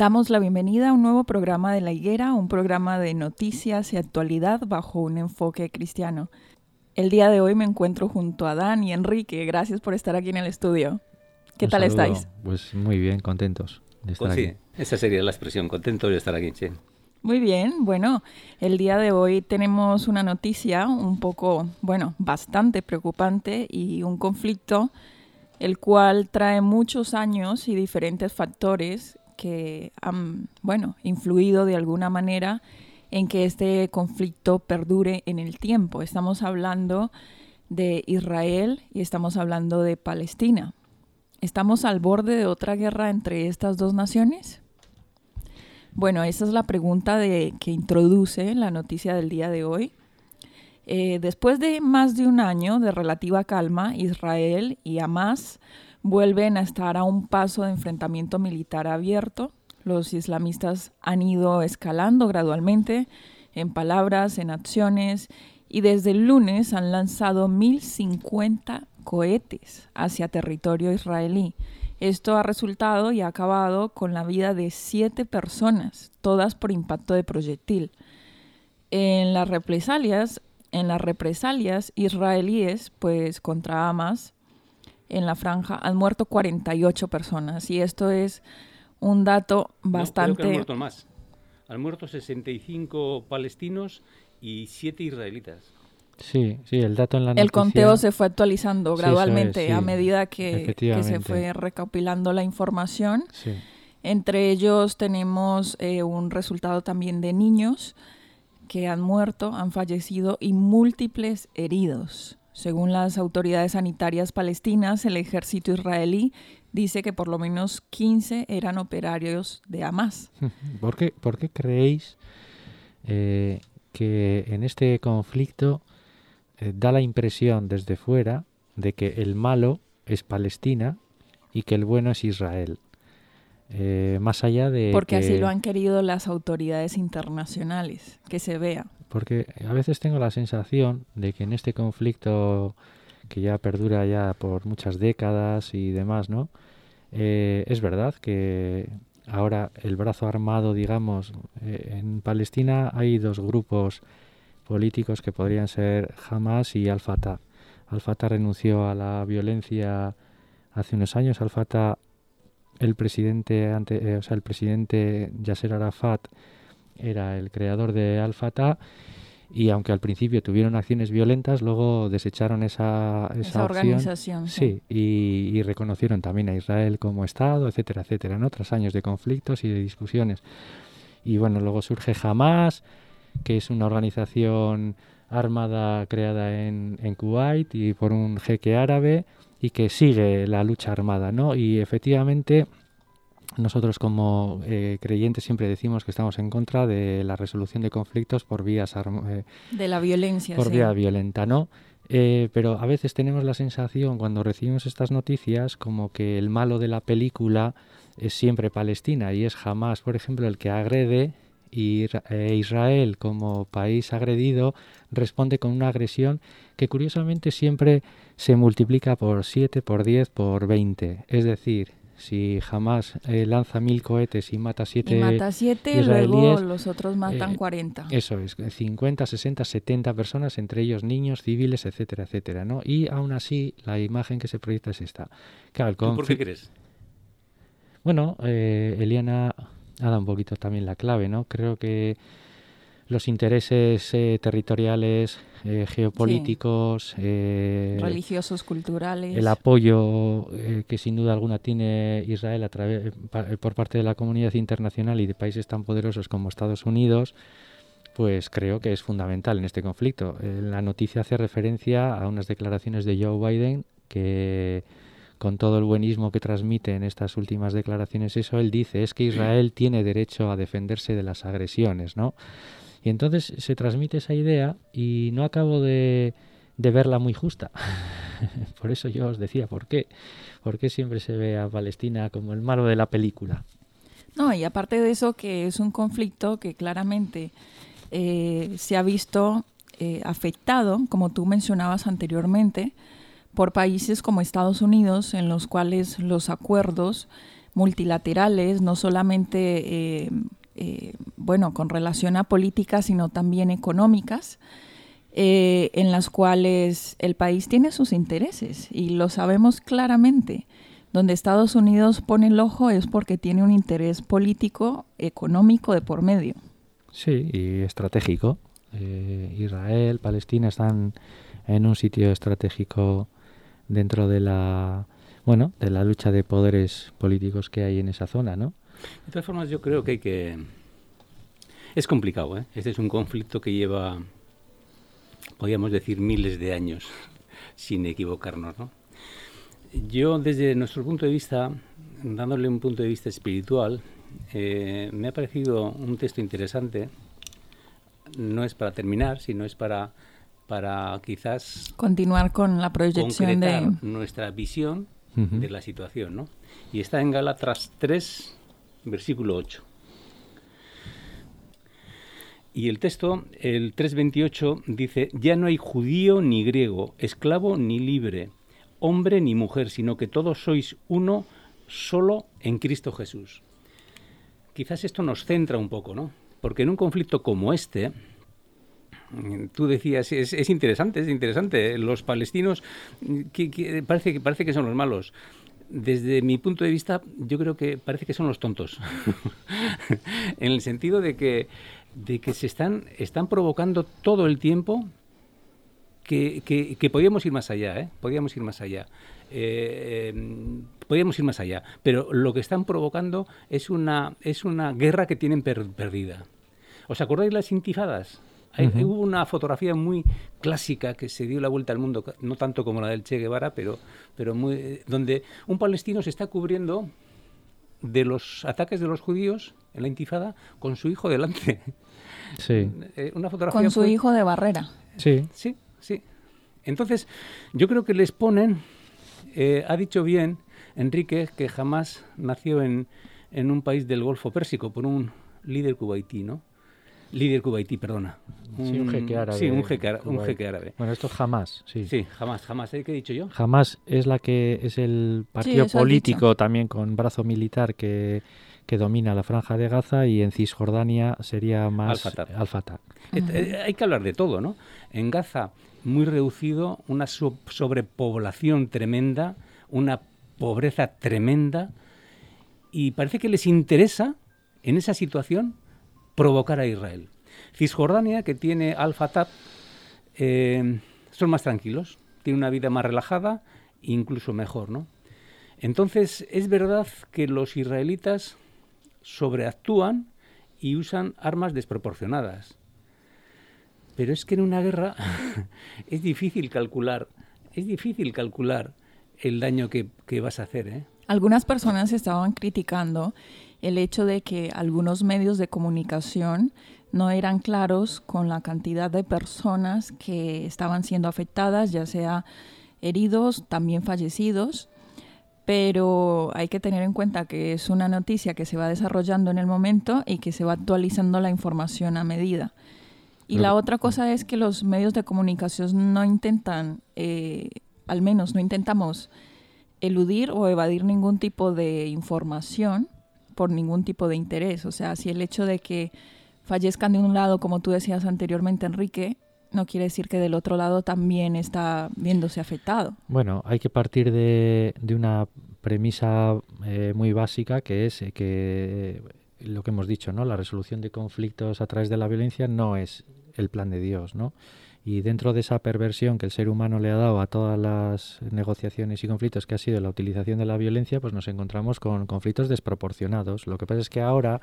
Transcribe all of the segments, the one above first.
Damos la bienvenida a un nuevo programa de La Higuera, un programa de noticias y actualidad bajo un enfoque cristiano. El día de hoy me encuentro junto a Dan y Enrique. Gracias por estar aquí en el estudio. ¿Qué tal estáis? Pues muy bien, contentos de estar pues sí, esa sería la expresión, contentos de estar aquí, sí. Muy bien, bueno, el día de hoy tenemos una noticia un poco, bueno, bastante preocupante y un conflicto el cual trae muchos años y diferentes factores que han, bueno, influido de alguna manera en que este conflicto perdure en el tiempo. Estamos hablando de Israel y estamos hablando de Palestina. ¿Estamos al borde de otra guerra entre estas dos naciones? Bueno, esa es la pregunta de, que introduce la noticia del día de hoy. Eh, después de más de un año de relativa calma, Israel y Hamas vuelven a estar a un paso de enfrentamiento militar abierto. Los islamistas han ido escalando gradualmente en palabras, en acciones, y desde el lunes han lanzado 1.050 cohetes hacia territorio israelí. Esto ha resultado y ha acabado con la vida de siete personas, todas por impacto de proyectil. En las represalias, en las represalias israelíes, pues contra Hamas, en la franja han muerto 48 personas y esto es un dato bastante... No, creo que han muerto más. Han muerto 65 palestinos y 7 israelitas. Sí, sí, el dato en la El conteo se fue actualizando gradualmente a medida que, se fue recopilando la información. Entre ellos tenemos eh, un resultado también de niños que han muerto, han fallecido y múltiples heridos. Según las autoridades sanitarias palestinas, el ejército israelí dice que por lo menos 15 eran operarios de Hamas. ¿Por qué, por qué creéis eh, que en este conflicto eh, da la impresión desde fuera de que el malo es Palestina y que el bueno es Israel? Eh, más allá de... Porque así lo han querido las autoridades internacionales, que se vea. Porque a veces tengo la sensación de que en este conflicto que ya perdura ya por muchas décadas y demás, ¿no? Eh, es verdad que ahora el brazo armado, digamos, eh, en Palestina hay dos grupos políticos que podrían ser Hamas y Al-Fatah. Al-Fatah renunció a la violencia hace unos años. Al-Fatah el presidente, ante, eh, o sea, el presidente Yasser Arafat era el creador de Al-Fatah y aunque al principio tuvieron acciones violentas, luego desecharon esa, esa, organización. Sí, y, reconocieron también a Israel como Estado, etcétera, etcétera, ¿no? Tras años de conflictos y de discusiones. Y bueno, luego surge Hamas, que es una organización armada creada en, en Kuwait y por un jeque árabe y que sigue la lucha armada, ¿no? Y efectivamente nosotros como eh, creyentes siempre decimos que estamos en contra de la resolución de conflictos por vías eh, de la violencia, por vía violenta, ¿no? Eh, pero a veces tenemos la sensación cuando recibimos estas noticias como que el malo de la película es siempre Palestina y es jamás, por ejemplo, el que agrede y eh, Israel como país agredido responde con una agresión que curiosamente siempre se multiplica por 7, por 10, por 20. Es decir, si jamás eh, lanza mil cohetes y mata siete y mata siete, luego los otros matan 40. Eh, eso es, 50, 60, 70 personas, entre ellos niños, civiles, etcétera, etcétera, ¿no? Y aún así, la imagen que se proyecta es esta. ¿Por qué crees? Bueno, eh, Eliana ha dado un poquito también la clave, ¿no? Creo que los intereses eh, territoriales, eh, geopolíticos, eh, religiosos, culturales, el apoyo que sin duda alguna tiene Israel a través por parte de la comunidad internacional y de países tan poderosos como Estados Unidos, pues creo que es fundamental en este conflicto. la noticia hace referencia a unas declaraciones de Joe Biden que con todo el buenismo que transmite en estas últimas declaraciones eso, él dice es que Israel tiene derecho a defenderse de las agresiones, ¿no? Y entonces se transmite esa idea y no acabo de, verla muy justa. Por eso yo os decía, ¿por qué? ¿Por qué siempre se ve a Palestina como el malo de la película? No, y aparte de eso, que es un conflicto que claramente eh, se ha visto eh, afectado, como tú mencionabas anteriormente, por países como Estados Unidos, en los cuales los acuerdos multilaterales no solamente eh, eh, bueno, con relación a políticas, sino también económicas, eh, en las cuales el país tiene sus intereses y lo sabemos claramente. Donde Estados Unidos pone el ojo es porque tiene un interés político, económico de por medio. Sí, y estratégico. Eh, Israel, Palestina están en un sitio estratégico dentro de la bueno de la lucha de poderes políticos que hay en esa zona, ¿no? De todas formas, yo creo que hay que... Es complicado, ¿eh? Este es un conflicto que lleva, podríamos decir, miles de años, sin equivocarnos, ¿no? Yo, desde nuestro punto de vista, dándole un punto de vista espiritual, eh, me ha parecido un texto interesante. No es para terminar, sino es para, para quizás... Continuar con la proyección de... nuestra visión de la situación, ¿no? Y está en Galatras 3, versículo 8. Y el texto, el 3.28, dice, ya no hay judío ni griego, esclavo ni libre, hombre ni mujer, sino que todos sois uno solo en Cristo Jesús. Quizás esto nos centra un poco, ¿no? Porque en un conflicto como este, tú decías, es, interesante, es interesante, los palestinos que, parece, que parece que son los malos, desde mi punto de vista, yo creo que parece que son los tontos. en el sentido de que, de que se están, están provocando todo el tiempo que, que, podíamos ir más allá, ¿eh? Podíamos ir más allá. Eh, em, podíamos ir más allá. Pero lo que están provocando es una, es una guerra que tienen perdida. ¿Os acordáis las intifadas? Hubo una fotografía muy clásica que se dio la vuelta al mundo, no tanto como la del Che Guevara, pero, pero muy, donde un palestino se está cubriendo de los ataques de los judíos en la intifada con su hijo delante. Sí. Eh, una fotografía con su hijo de barrera. Sí. Sí, sí. Entonces, yo creo que les ponen, eh, ha dicho bien Enrique, que jamás nació en, en un país del Golfo Pérsico por un líder cubaití, ¿no? Líder cubaití, perdona. sí, un jeque árabe. Sí, un jeque, un jeque árabe. Bueno, esto jamás, sí. Sí, jamás, jamás. ¿eh? ¿Qué he dicho yo? Jamás es la que es el partido político también con brazo militar que, que domina la franja de Gaza y en Cisjordania sería más Al-Fatah. Eh, eh, hay que hablar de todo, ¿no? En Gaza, muy reducido, una sobrepoblación tremenda, una pobreza tremenda, y parece que les interesa en esa situación provocar a Israel. Cisjordania, que tiene Al-Fatah, eh, son más tranquilos, tienen una vida más relajada, incluso mejor, ¿no? Entonces, es verdad que los israelitas sobreactúan y usan armas desproporcionadas. Pero es que en una guerra es difícil calcular, es difícil calcular el daño que, que vas a hacer, ¿eh? Algunas personas estaban criticando el hecho de que algunos medios de comunicación no eran claros con la cantidad de personas que estaban siendo afectadas, ya sea heridos, también fallecidos, pero hay que tener en cuenta que es una noticia que se va desarrollando en el momento y que se va actualizando la información a medida. Y la otra cosa es que los medios de comunicación no intentan, eh, al menos no intentamos eludir o evadir ningún tipo de información por ningún tipo de interés. O sea, si el hecho de que fallezcan de un lado, como tú decías anteriormente, Enrique, no quiere decir que del otro lado también está viéndose afectado. Bueno, hay que partir de, una premisa eh, muy básica que es eh, que lo que hemos dicho, ¿no? La resolución de conflictos a través de la violencia no es el plan de Dios, ¿no? Y dentro de esa perversión que el ser humano le ha dado a todas las negociaciones y conflictos que ha sido la utilización de la violencia, pues nos encontramos con conflictos desproporcionados. Lo que pasa es que ahora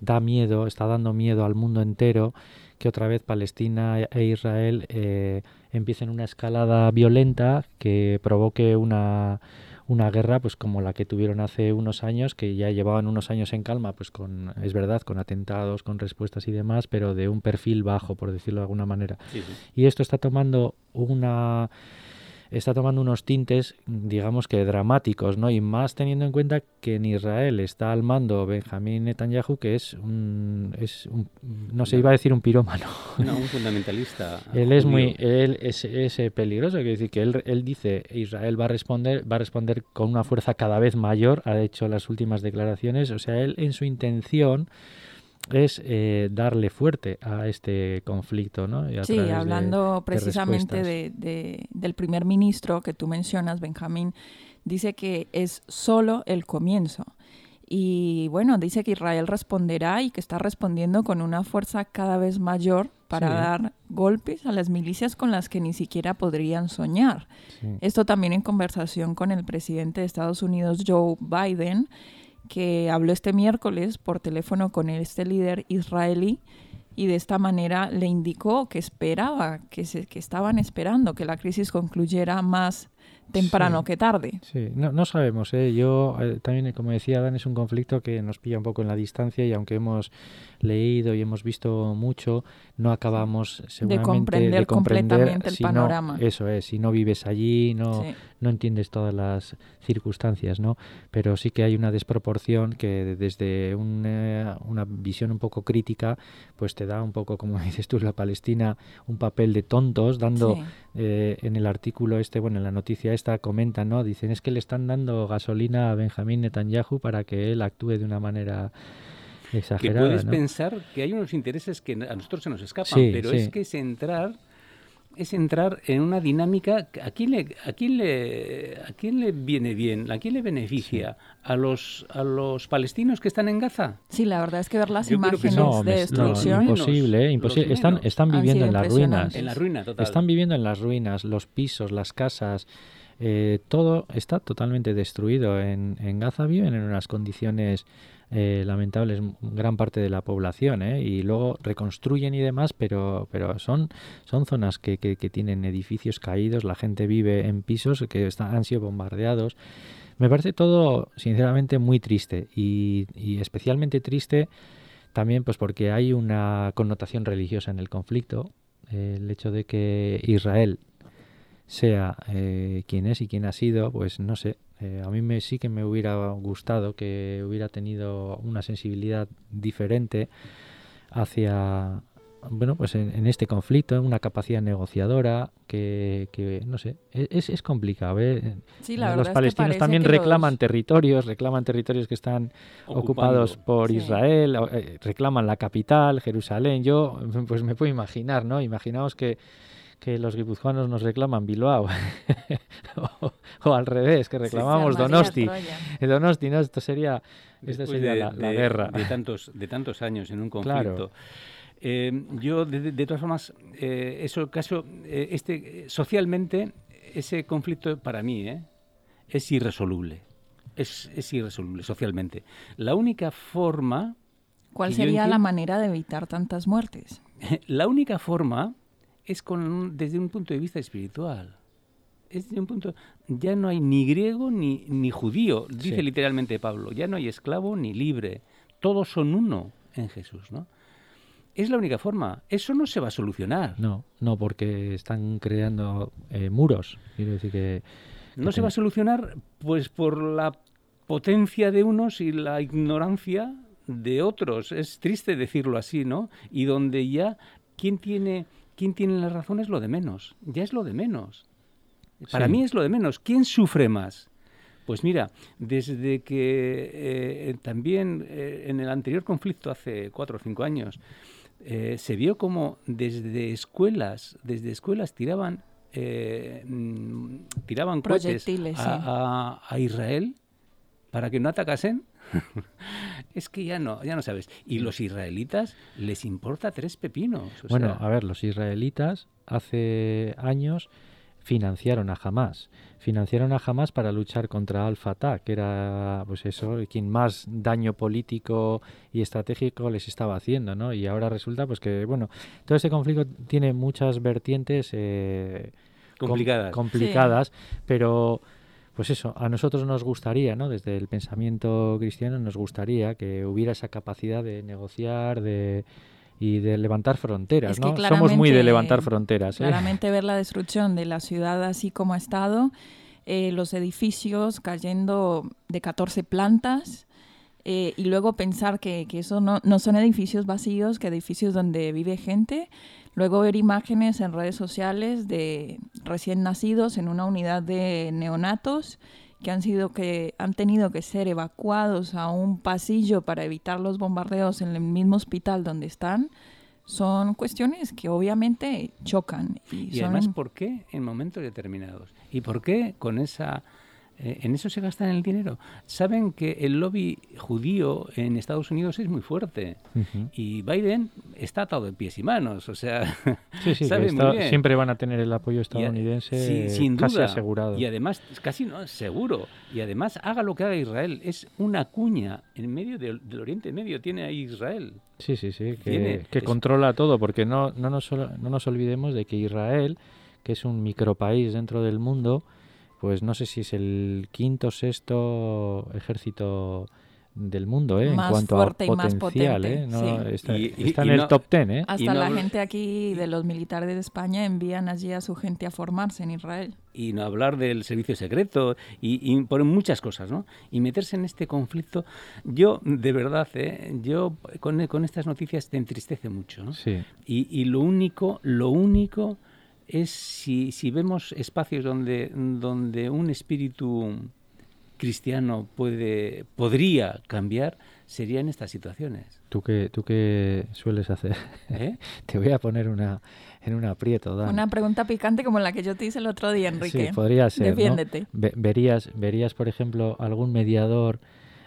da miedo, está dando miedo al mundo entero que otra vez Palestina e Israel eh, empiecen una escalada violenta que provoque una una guerra pues como la que tuvieron hace unos años que ya llevaban unos años en calma pues con es verdad con atentados con respuestas y demás pero de un perfil bajo por decirlo de alguna manera. Y esto está tomando una está tomando unos tintes, digamos que dramáticos, ¿no? Y más teniendo en cuenta que en Israel está al mando Benjamín Netanyahu, que es un, es un, no se iba a decir un pirómano. No, un fundamentalista. él es muy, él es, es peligroso, quiere decir que él, él dice Israel va a responder, va a responder con una fuerza cada vez mayor, ha hecho las últimas declaraciones, o sea, él en su intención es eh, darle fuerte a este conflicto, ¿no? sí, hablando precisamente de, del primer ministro que tú mencionas, Benjamín, dice que es solo el comienzo. Y bueno, dice que Israel responderá y que está respondiendo con una fuerza cada vez mayor para dar golpes a las milicias con las que ni siquiera podrían soñar. Esto también en conversación con el presidente de Estados Unidos, Joe Biden, que habló este miércoles por teléfono con este líder israelí y de esta manera le indicó que esperaba, que, se, que estaban esperando que la crisis concluyera más temprano que tarde. Sí, no, no sabemos. ¿eh? Yo eh, también, como decía Dan, es un conflicto que nos pilla un poco en la distancia y aunque hemos leído y hemos visto mucho, no acabamos seguramente de comprender, completamente el panorama. eso es, si no vives allí, no, no entiendes todas las circunstancias, ¿no? Pero sí que hay una desproporción que desde una, una visión un poco crítica, pues te da un poco, como dices tú, la Palestina, un papel de tontos, dando eh, en el artículo este, bueno, en la noticia esta comentan, ¿no? Dicen es que le están dando gasolina a Benjamín Netanyahu para que él actúe de una manera exagerada. Que puedes pensar que hay unos intereses que a nosotros se nos escapan, pero es que es entrar es entrar en una dinámica a quién le a quién le a quién le viene bien, a quién le beneficia, a los a los palestinos que están en Gaza. Sí, la verdad es que ver las imágenes de destrucción imposible, imposible. Están están viviendo en las ruinas. En la ruina total. Están viviendo en las ruinas, los pisos, las casas, eh, todo está totalmente destruido en, en Gaza viven en unas condiciones eh, lamentables gran parte de la población ¿eh? y luego reconstruyen y demás pero pero son son zonas que, que, tienen edificios caídos la gente vive en pisos que han sido bombardeados me parece todo sinceramente muy triste y, y especialmente triste también pues porque hay una connotación religiosa en el conflicto el hecho de que Israel sea eh, quien es y quien ha sido, pues no sé, eh, a mí me, sí que me hubiera gustado que hubiera tenido una sensibilidad diferente hacia, bueno, pues en, este conflicto, una capacidad negociadora que, que no sé, e, es, es complicado. ¿eh? los palestinos también reclaman territorios, reclaman territorios que están ocupados por Israel, reclaman la capital, Jerusalén. Yo, pues me puedo imaginar, ¿no? Imaginaos que que los guipuzcoanos nos reclaman Bilbao o, al revés, que reclamamos Donosti. Donosti, ¿no? Esto sería, esta sería la, guerra. De tantos, de tantos años en un conflicto. Eh, yo, de, todas formas, eh, eso caso, eh, este, socialmente, ese conflicto para mí es irresoluble. Es, es irresoluble socialmente. La única forma... ¿Cuál sería la manera de evitar tantas muertes? La única forma es con desde un punto de vista espiritual. Es desde un punto, ya no hay ni griego ni, ni judío, dice literalmente Pablo, ya no hay esclavo ni libre, todos son uno en Jesús, ¿no? Es la única forma. Eso no se va a solucionar. No, no, porque están creando eh, muros. Quiero decir que... No se va a solucionar pues por la potencia de unos y la ignorancia de otros. Es triste decirlo así, ¿no? Y donde ya quién tiene quién tiene la razón es lo de menos. Ya es lo de menos. Para mí es lo de menos. ¿Quién sufre más? Pues mira, desde que eh, también eh, en el anterior conflicto hace cuatro o cinco años eh, se vio como desde escuelas, desde escuelas tiraban mm, tiraban cohetes a, a Israel para que no atacasen es que ya no, ya no sabes. Y los israelitas les importa tres pepinos. bueno, a ver, los israelitas hace años financiaron a Hamas. Financiaron a Hamas para luchar contra Al-Fatah, que era, pues eso, quien más daño político y estratégico les estaba haciendo, ¿no? Y ahora resulta, pues que, bueno, todo este conflicto tiene muchas vertientes eh, complicadas, complicadas pero pues eso, a nosotros nos gustaría, ¿no? Desde el pensamiento cristiano nos gustaría que hubiera esa capacidad de negociar, de y de levantar fronteras, ¿no? Somos muy de levantar fronteras. ¿eh? Claramente ver la destrucción de la ciudad así como ha estado, eh, los edificios cayendo de 14 plantas, eh, y luego pensar que, que eso no, no, son edificios vacíos, que edificios donde vive gente. Luego ver imágenes en redes sociales de recién nacidos en una unidad de neonatos que han sido que han tenido que ser evacuados a un pasillo para evitar los bombardeos en el mismo hospital donde están son cuestiones que obviamente chocan y, y además por qué en momentos determinados y por qué con esa en eso se gastan el dinero. Saben que el lobby judío en Estados Unidos es muy fuerte y Biden está atado de pies y manos, o sea, siempre van a tener el apoyo estadounidense sin casi asegurado. Y además, casi no, seguro. Y además, haga lo que haga Israel, es una cuña en medio del, Oriente Medio, tiene ahí Israel. Sí, sí, sí, que, controla todo, porque no, no, nos, no nos olvidemos de que Israel, que es un micropaís dentro del mundo, pues no sé si es el quinto o sexto ejército del mundo, ¿eh? en cuanto a potencial, ¿eh? está, en el top ten, ¿eh? Hasta la gente aquí de los militares de España envían allí a su gente a formarse en Israel. Y no hablar del servicio secreto y, por muchas cosas, ¿no? Y meterse en este conflicto, yo de verdad, ¿eh? yo con, con estas noticias te entristece mucho, ¿no? Sí. Y, y lo único, lo único es si, si vemos espacios donde, donde un espíritu cristiano puede, podría cambiar, serían estas situaciones. ¿Tú qué, tú qué sueles hacer? ¿Eh? te voy a poner una, en un aprieto, Una pregunta picante como la que yo te hice el otro día, Enrique. Sí, podría ser. Defiéndete. verías, verías, por ejemplo, algún mediador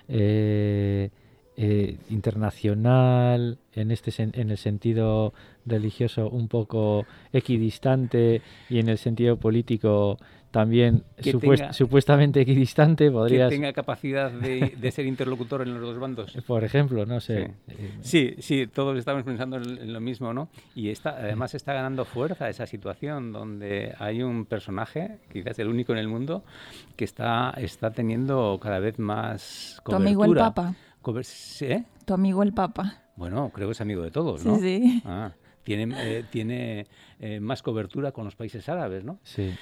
eh, eh, internacional en este en el sentido religioso un poco equidistante y en el sentido político también supuestamente equidistante podría que tenga capacidad de, ser interlocutor en los dos bandos. Por ejemplo no sé. Sí. Sí, todos estamos pensando en, lo mismo no y está además está ganando fuerza esa situación donde hay un personaje quizás el único en el mundo que está está teniendo cada vez más cobertura. El Papa ¿Eh? Tu amigo el Papa. Bueno, creo que es amigo de todos, ¿no? Sí, sí. Ah, tiene eh, tiene eh, más cobertura con los países árabes, ¿no? Sí.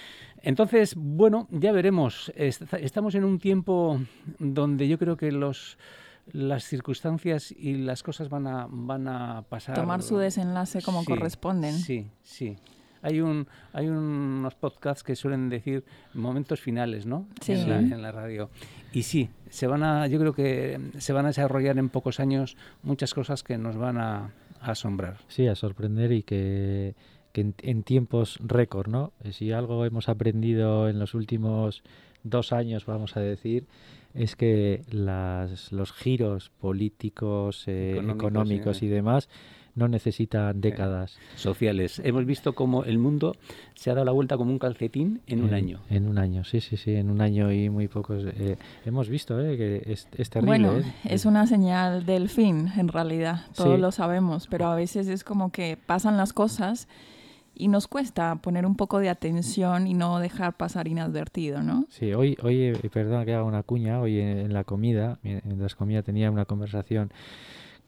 Entonces, bueno, ya veremos. Estamos en un tiempo donde yo creo que los las circunstancias y las cosas van a van a pasar. Tomar su desenlace como corresponden. Sí, sí. Hay un hay unos podcasts que suelen decir momentos finales, ¿no? Sí. en la radio. Y sí, se van a, yo creo que se van a desarrollar en pocos años muchas cosas que nos van a, asombrar. Sí, a sorprender y que, en, tiempos récord, ¿no? Eh, si algo hemos aprendido en los últimos dos años, vamos a decir, es que las, los giros políticos, eh, económicos, y demás no necesita décadas. Sociales. Hemos visto cómo el mundo se ha dado la vuelta como un calcetín en un año. En un año, sí, sí, sí, en un año y muy pocos. Eh, hemos visto eh, que es, es terrible. Bueno, eh. es una señal del fin, en realidad, todos lo sabemos, pero a veces es como que pasan las cosas y nos cuesta poner un poco de atención y no dejar pasar inadvertido, ¿no? Sí, hoy, hoy perdón que haga una cuña, hoy en, la comida, en las comidas tenía una conversación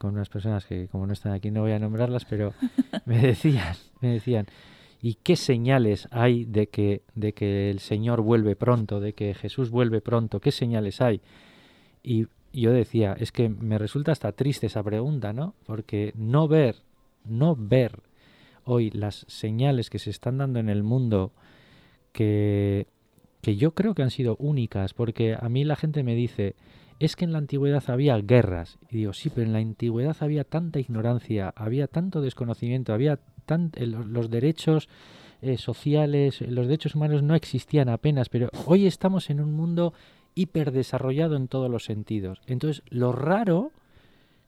con unas personas que como no están aquí no voy a nombrarlas, pero me decían, me decían, ¿y qué señales hay de que, de que el Señor vuelve pronto, de que Jesús vuelve pronto? ¿Qué señales hay? Y yo decía, es que me resulta hasta triste esa pregunta, ¿no? Porque no ver, no ver hoy las señales que se están dando en el mundo que, que yo creo que han sido únicas, porque a mí la gente me dice, es que en la antigüedad había guerras. Y digo, sí, pero en la antigüedad había tanta ignorancia, había tanto desconocimiento, había tan, eh, los derechos eh, sociales, los derechos humanos no existían apenas, pero hoy estamos en un mundo hiperdesarrollado en todos los sentidos. Entonces, lo raro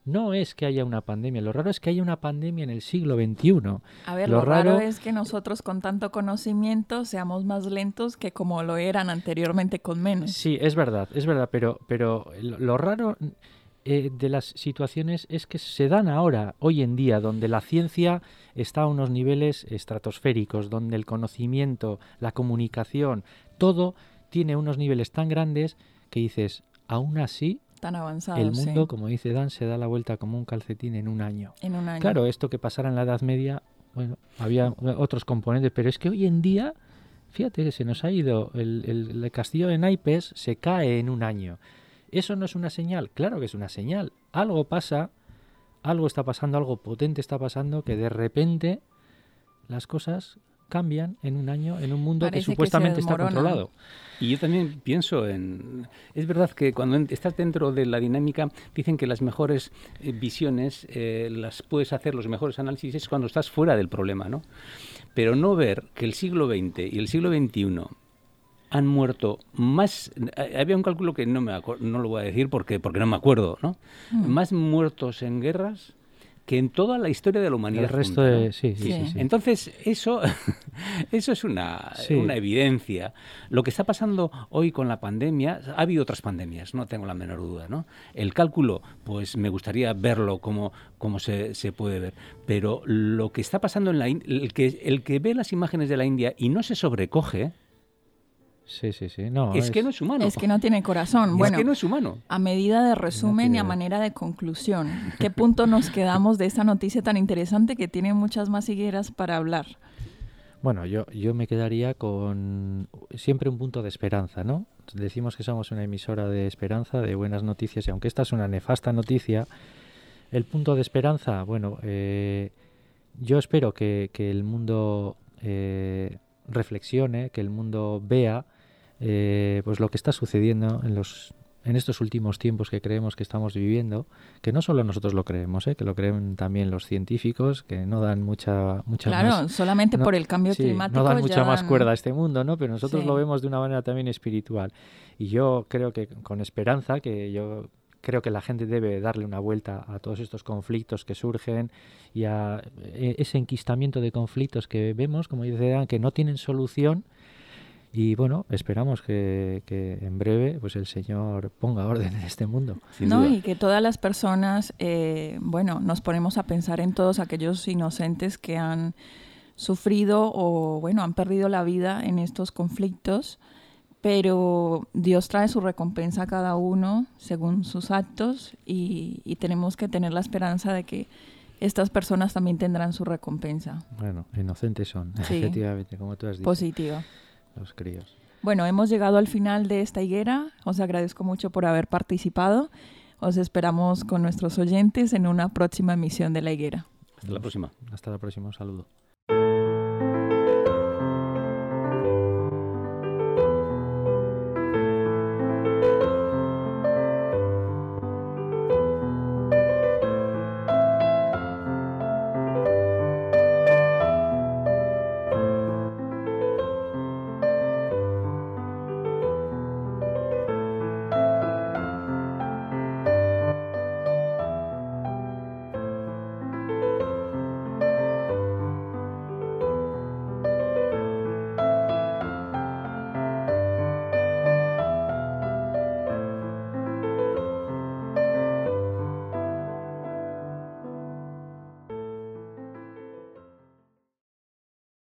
no es que haya una pandemia, lo raro es que haya una pandemia en el siglo XXI. A ver, lo, raro... es que nosotros con tanto conocimiento seamos más lentos que como lo eran anteriormente con menos. Sí, es verdad, es verdad, pero, pero lo raro eh, de las situaciones es que se dan ahora, hoy en día, donde la ciencia está a unos niveles estratosféricos, donde el conocimiento, la comunicación, todo tiene unos niveles tan grandes que dices, aún así tan El mundo, como dice Dan, se da la vuelta como un calcetín en un año. En un año. Claro, esto que pasara en la Edad Media, bueno, había otros componentes, pero es que hoy en día, fíjate que se nos ha ido, el, el castillo de naipes se cae en un año. ¿Eso no es una señal? Claro que es una señal. Algo pasa, algo está pasando, algo potente está pasando, que de repente las cosas cambian en un año en un mundo que supuestamente está controlado. Y yo también pienso en... Es verdad que cuando estás dentro de la dinámica, dicen que las mejores eh, visiones eh, las puedes hacer, los mejores análisis, es cuando estás fuera del problema, ¿no? Pero no ver que el siglo XX y el siglo XXI han muerto más... Eh, había un cálculo que no, me no lo voy a decir porque, porque no me acuerdo, ¿no? Mm. Más muertos en guerras que en toda la historia de la humanidad. El resto de... Sí, sí, sí. Entonces, eso, eso es una, una, evidencia. Lo que está pasando hoy con la pandemia, ha habido otras pandemias, no tengo la menor duda, ¿no? El cálculo, pues me gustaría verlo como, como se, se puede ver. Pero lo que está pasando en la el que, el que ve las imágenes de la India y no se sobrecoge, Sí, sí, sí. No, es, que no es humano. Es que no tiene corazón. Bueno, es que no es humano. A medida de resumen y a manera de conclusión, ¿qué punto nos quedamos de esta noticia tan interesante que tiene muchas más higueras para hablar? Bueno, yo, yo me quedaría con siempre un punto de esperanza, ¿no? Decimos que somos una emisora de esperanza, de buenas noticias, y aunque esta es una nefasta noticia, el punto de esperanza, bueno, eh, yo espero que, que el mundo eh, reflexione, que el mundo vea eh, pues lo que está sucediendo en los en estos últimos tiempos que creemos que estamos viviendo, que no solo nosotros lo creemos, ¿eh? que lo creen también los científicos, que no dan mucha mucha claro, solamente por el cambio climático no dan mucha más cuerda a este mundo, ¿no? Pero nosotros lo vemos de una manera también espiritual. Y yo creo que con esperanza, que yo creo que la gente debe darle una vuelta a todos estos conflictos que surgen y a eh, ese enquistamiento de conflictos que vemos, como dice Dan, que no tienen solución y bueno, esperamos que, en breve pues el Señor ponga orden en este mundo. no, y que todas las personas, eh, bueno, nos ponemos a pensar en todos aquellos inocentes que han sufrido o bueno, han perdido la vida en estos conflictos, pero Dios trae su recompensa a cada uno según sus actos y, y tenemos que tener la esperanza de que estas personas también tendrán su recompensa. Bueno, inocentes son, efectivamente, como tú has dicho. Positiva los críos. Bueno, hemos llegado al final de esta higuera. Os agradezco mucho por haber participado. Os esperamos con nuestros oyentes en una próxima emisión de la higuera. Hasta la próxima. Hasta la próxima. Un saludo.